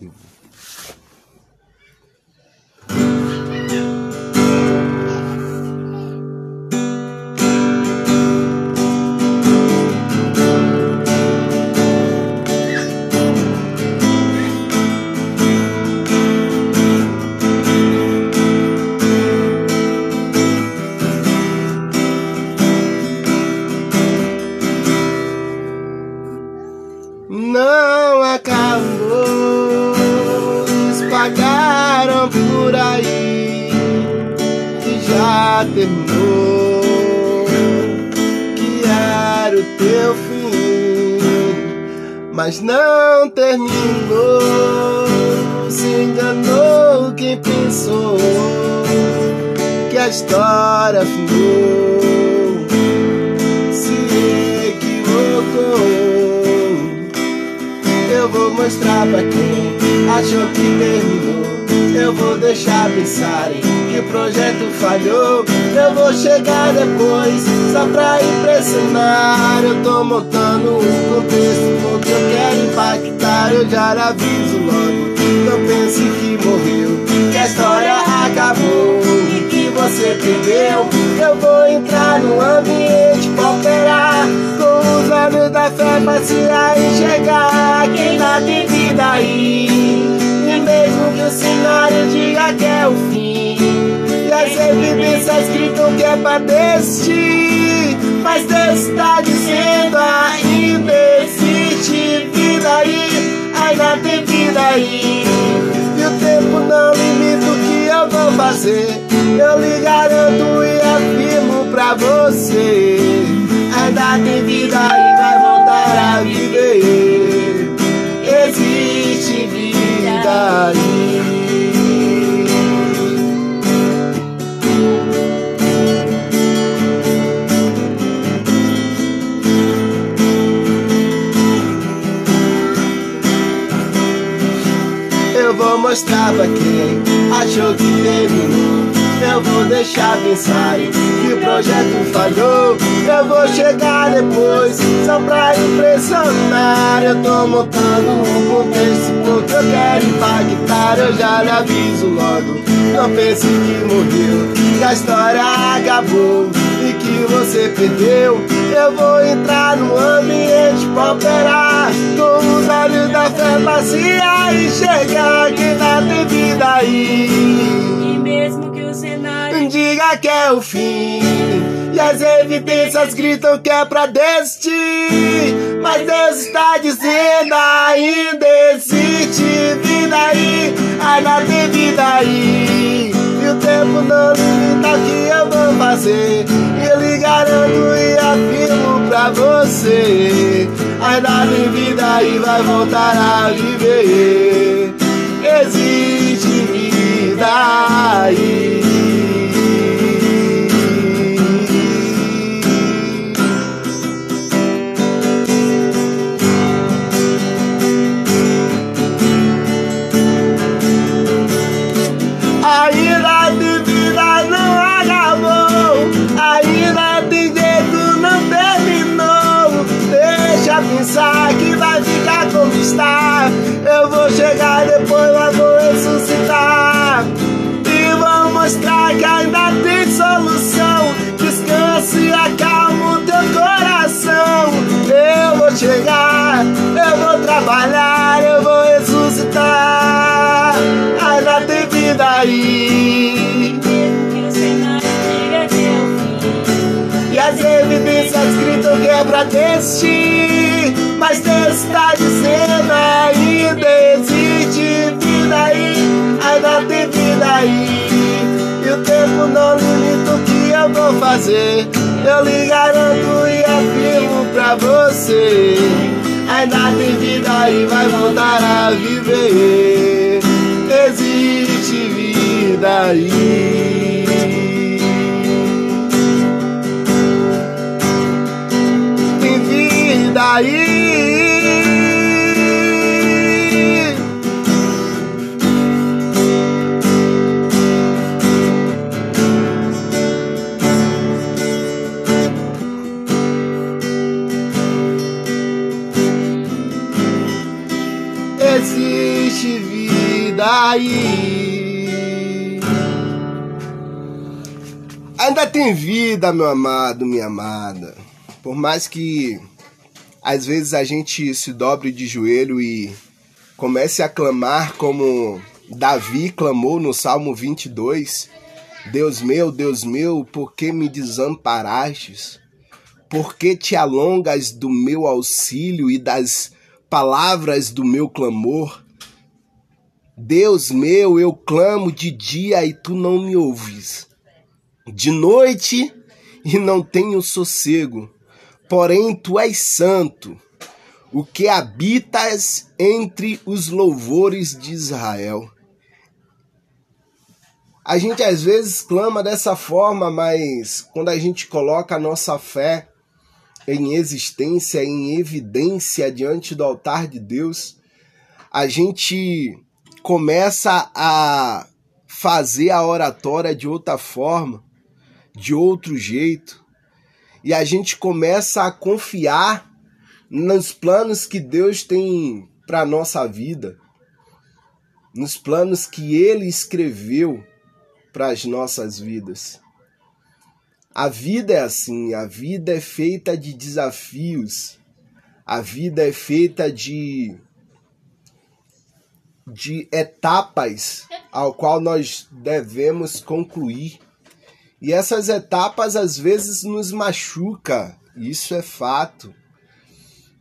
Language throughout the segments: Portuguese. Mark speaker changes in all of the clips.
Speaker 1: Não por aí que já terminou, que era o teu fim, mas não terminou. Se enganou quem pensou que a história findou. Se equivocou eu vou mostrar pra quem achou que terminou. Eu vou deixar pensarem que o projeto falhou. Eu vou chegar depois só pra impressionar. Eu tô montando um contexto porque eu quero impactar. Eu já aviso logo. Não pense que morreu, que a história acabou e que você perdeu. Eu vou entrar no ambiente pra operar com os olhos da fé pra se enxergar quem tá tem vida aí. O cenário diga que é o fim, e as evidências gritam que é pra desistir, mas Deus tá dizendo ainda existe vida aí, ainda tem vida aí. E o tempo não limita o que eu vou fazer, eu lhe garanto e afirmo pra você. Ainda tem vida e vai voltar a viver. Existe vida aí. Pra quem achou que terminou. Eu vou deixar pensarem que o projeto falhou. Eu vou chegar depois só pra impressionar. Eu tô montando um contexto porque eu quero impactar. Eu já lhe aviso logo. Não pense que morreu, que a história acabou e que você perdeu. Eu vou entrar que é o fim? E as evidências gritam que é pra desistir. Mas Deus está dizendo ainda existe vida aí Ainda tem vida aí. E o tempo não limita o que eu vou fazer. Eu lhe garanto e afirmo pra você Ainda tem vida aí, vai voltar a viver. Existe vida aí está Eu vou chegar depois, mas vou ressuscitar. E vou mostrar que ainda tem solução. Descanse e acalma o teu coração. Eu vou chegar, eu vou trabalhar, eu vou ressuscitar. Ainda tem vida aí. E as evidências gritam que é pra desistir Mas Deus está dizendo ainda existe vida aí Ainda tem vida aí. E o tempo não limita o que eu vou fazer. Eu lhe garanto e afirmo pra você Ainda tem vida aí, vai voltar a viver. Existe vida aí aí. Existe vida aí. Ainda tem vida, meu amado, minha amada. Por mais que às vezes a gente se dobre de joelho e comece a clamar como Davi clamou no Salmo 22: Deus meu, Deus meu, por que me desamparastes? Por que te alongas do meu auxílio e das palavras do meu clamor? Deus meu, eu clamo de dia e tu não me ouves, de noite e não tenho sossego. Porém, tu és santo, o que habitas entre os louvores de Israel. A gente às vezes clama dessa forma, mas quando a gente coloca a nossa fé em existência, em evidência diante do altar de Deus, a gente começa a fazer a oratória de outra forma, de outro jeito, e a gente começa a confiar nos planos que Deus tem para nossa vida, nos planos que ele escreveu para as nossas vidas. A vida é assim, a vida é feita de desafios, a vida é feita de de etapas ao qual nós devemos concluir. E essas etapas às vezes nos machuca, isso é fato.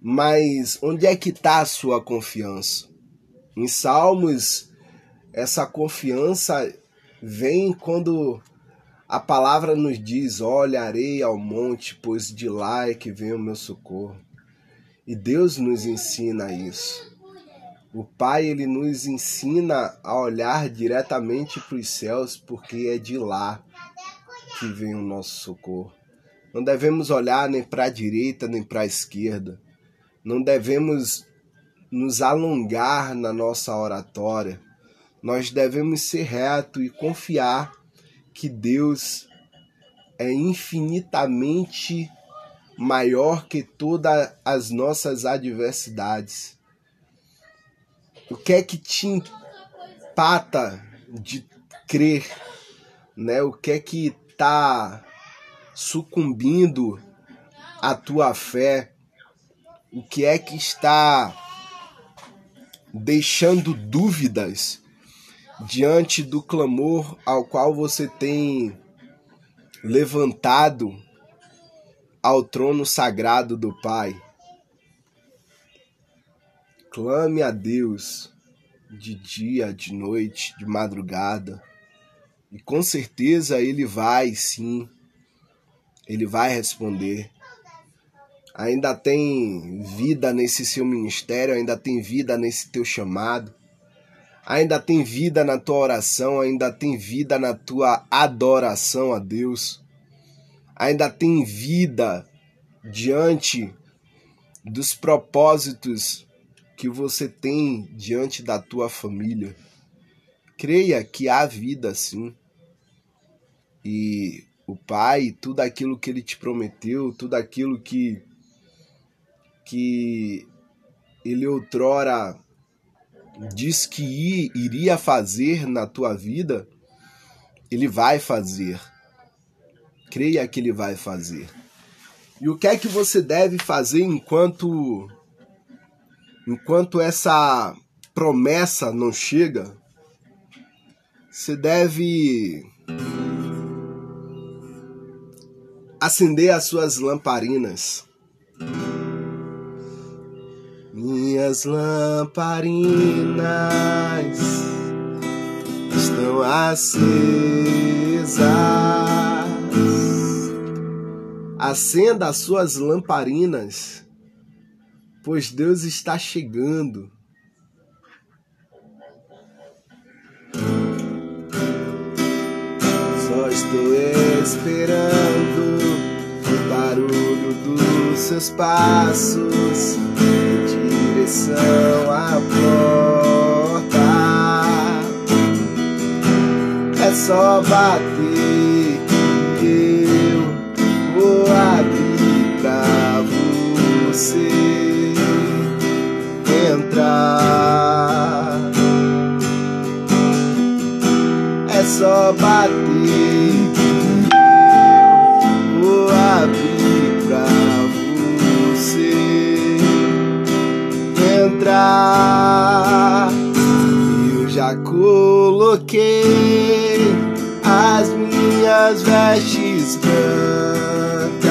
Speaker 1: Mas onde é que está a sua confiança? Em Salmos, essa confiança vem quando a palavra nos diz: Olharei ao monte, pois de lá é que vem o meu socorro. E Deus nos ensina isso. O Pai ele nos ensina a olhar diretamente para os céus, porque é de lá que vem o nosso socorro. Não devemos olhar nem para a direita nem para a esquerda. Não devemos nos alongar na nossa oratória. Nós devemos ser reto e confiar que Deus é infinitamente maior que todas as nossas adversidades o que é que te empata de crer, né? O que é que tá sucumbindo a tua fé? O que é que está deixando dúvidas diante do clamor ao qual você tem levantado ao trono sagrado do Pai? Clame a Deus de dia, de noite, de madrugada. E com certeza ele vai sim, ele vai responder. Ainda tem vida nesse seu ministério, ainda tem vida nesse teu chamado, ainda tem vida na tua oração, ainda tem vida na tua adoração a Deus, ainda tem vida diante dos propósitos que você tem diante da tua família. Creia que há vida sim. E o Pai, tudo aquilo que ele te prometeu, tudo aquilo que que ele outrora diz que iria fazer na tua vida, ele vai fazer. Creia que ele vai fazer. E o que é que você deve fazer enquanto enquanto essa promessa não chega, você deve acender as suas lamparinas. Minhas lamparinas estão acesas. Acenda as suas lamparinas pois Deus está chegando. Só estou esperando seus passos em direção à porta. É só bater coloquei as minhas vestes brancas.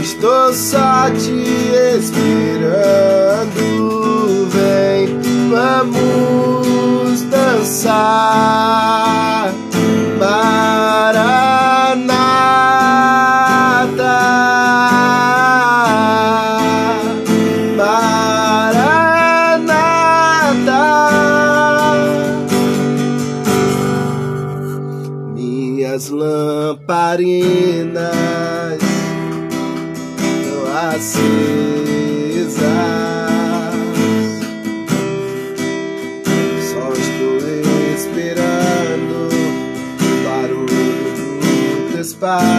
Speaker 1: Estou só te esperando. Vem, vamos dançar. Maranata. Lamparinas estão acesas. Só estou esperando o barulho dos teus passos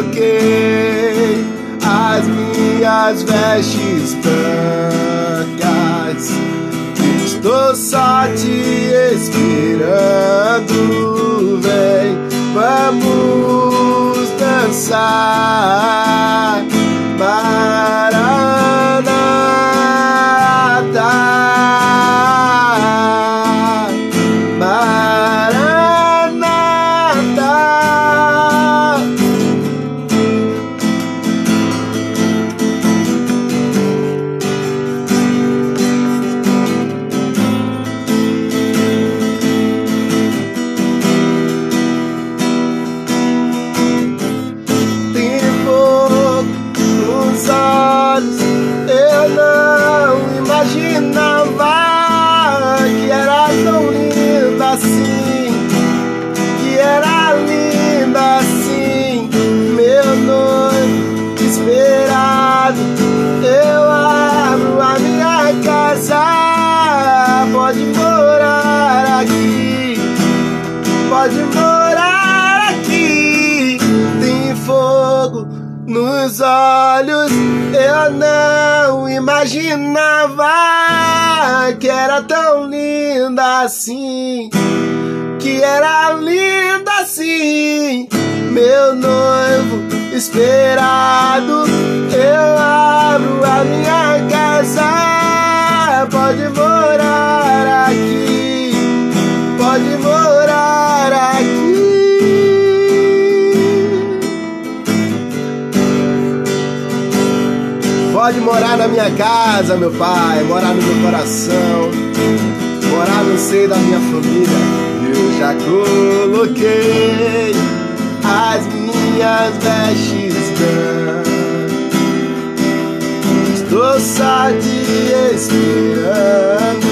Speaker 1: coloquei as minhas vestes brancas. Estou só te esperando. Vem, vamos dançar. Maranata. Eu não imaginava que era tão linda assim. Que era linda assim, meu noivo esperado. Eu abro a minha casa, pode morar casa, meu pai, morar no meu coração, morar no seio da minha família. Eu já coloquei as minhas vestes brancas. Estou só te esperando,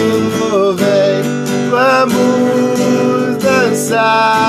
Speaker 1: vem, vamos dançar.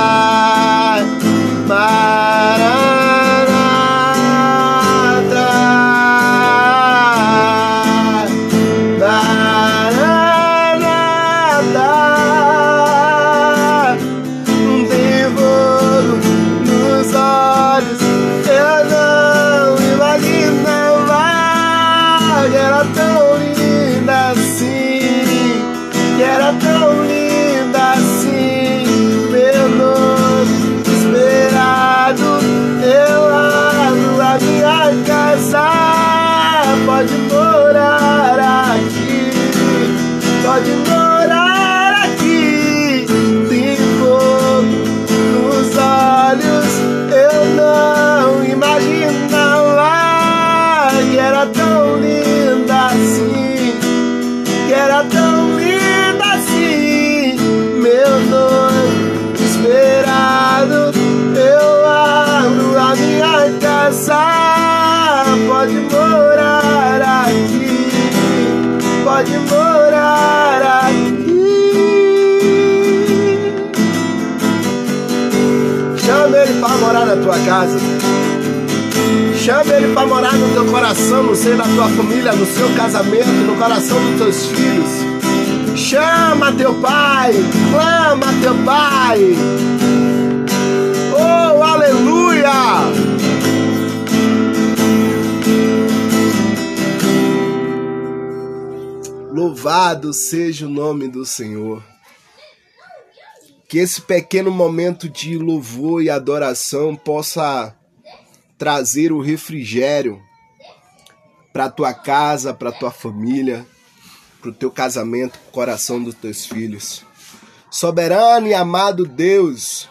Speaker 1: Morar na tua casa. Chama Ele para morar no teu coração, no seio da tua família, no seu casamento, no coração dos teus filhos. Chama teu pai, clama teu pai. Oh, aleluia! Louvado seja o nome do Senhor. Que esse pequeno momento de louvor e adoração possa trazer o refrigério para tua casa, para tua família, para o teu casamento, para o coração dos teus filhos. Soberano e amado Deus,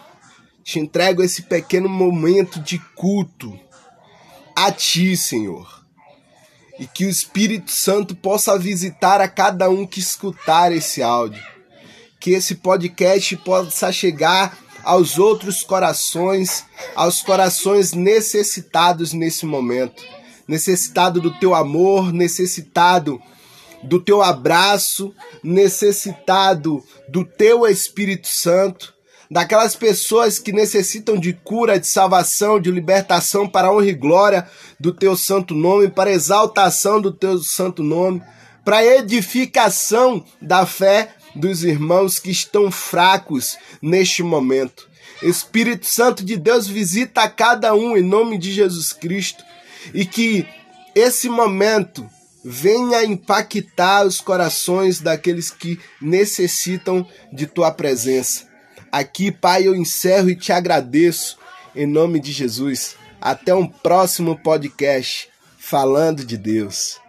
Speaker 1: te entrego esse pequeno momento de culto a ti, Senhor. E que o Espírito Santo possa visitar a cada um que escutar esse áudio que esse podcast possa chegar aos outros corações, aos corações necessitados nesse momento, necessitado do teu amor, necessitado do teu abraço, necessitado do teu Espírito Santo, daquelas pessoas que necessitam de cura, de salvação, de libertação para a honra e glória do teu santo nome, para exaltação do teu santo nome, para edificação da fé dos irmãos que estão fracos neste momento. Espírito Santo de Deus visita a cada um em nome de Jesus Cristo e que esse momento venha impactar os corações daqueles que necessitam de tua presença. Aqui, Pai, eu encerro e te agradeço em nome de Jesus. Até um próximo podcast falando de Deus.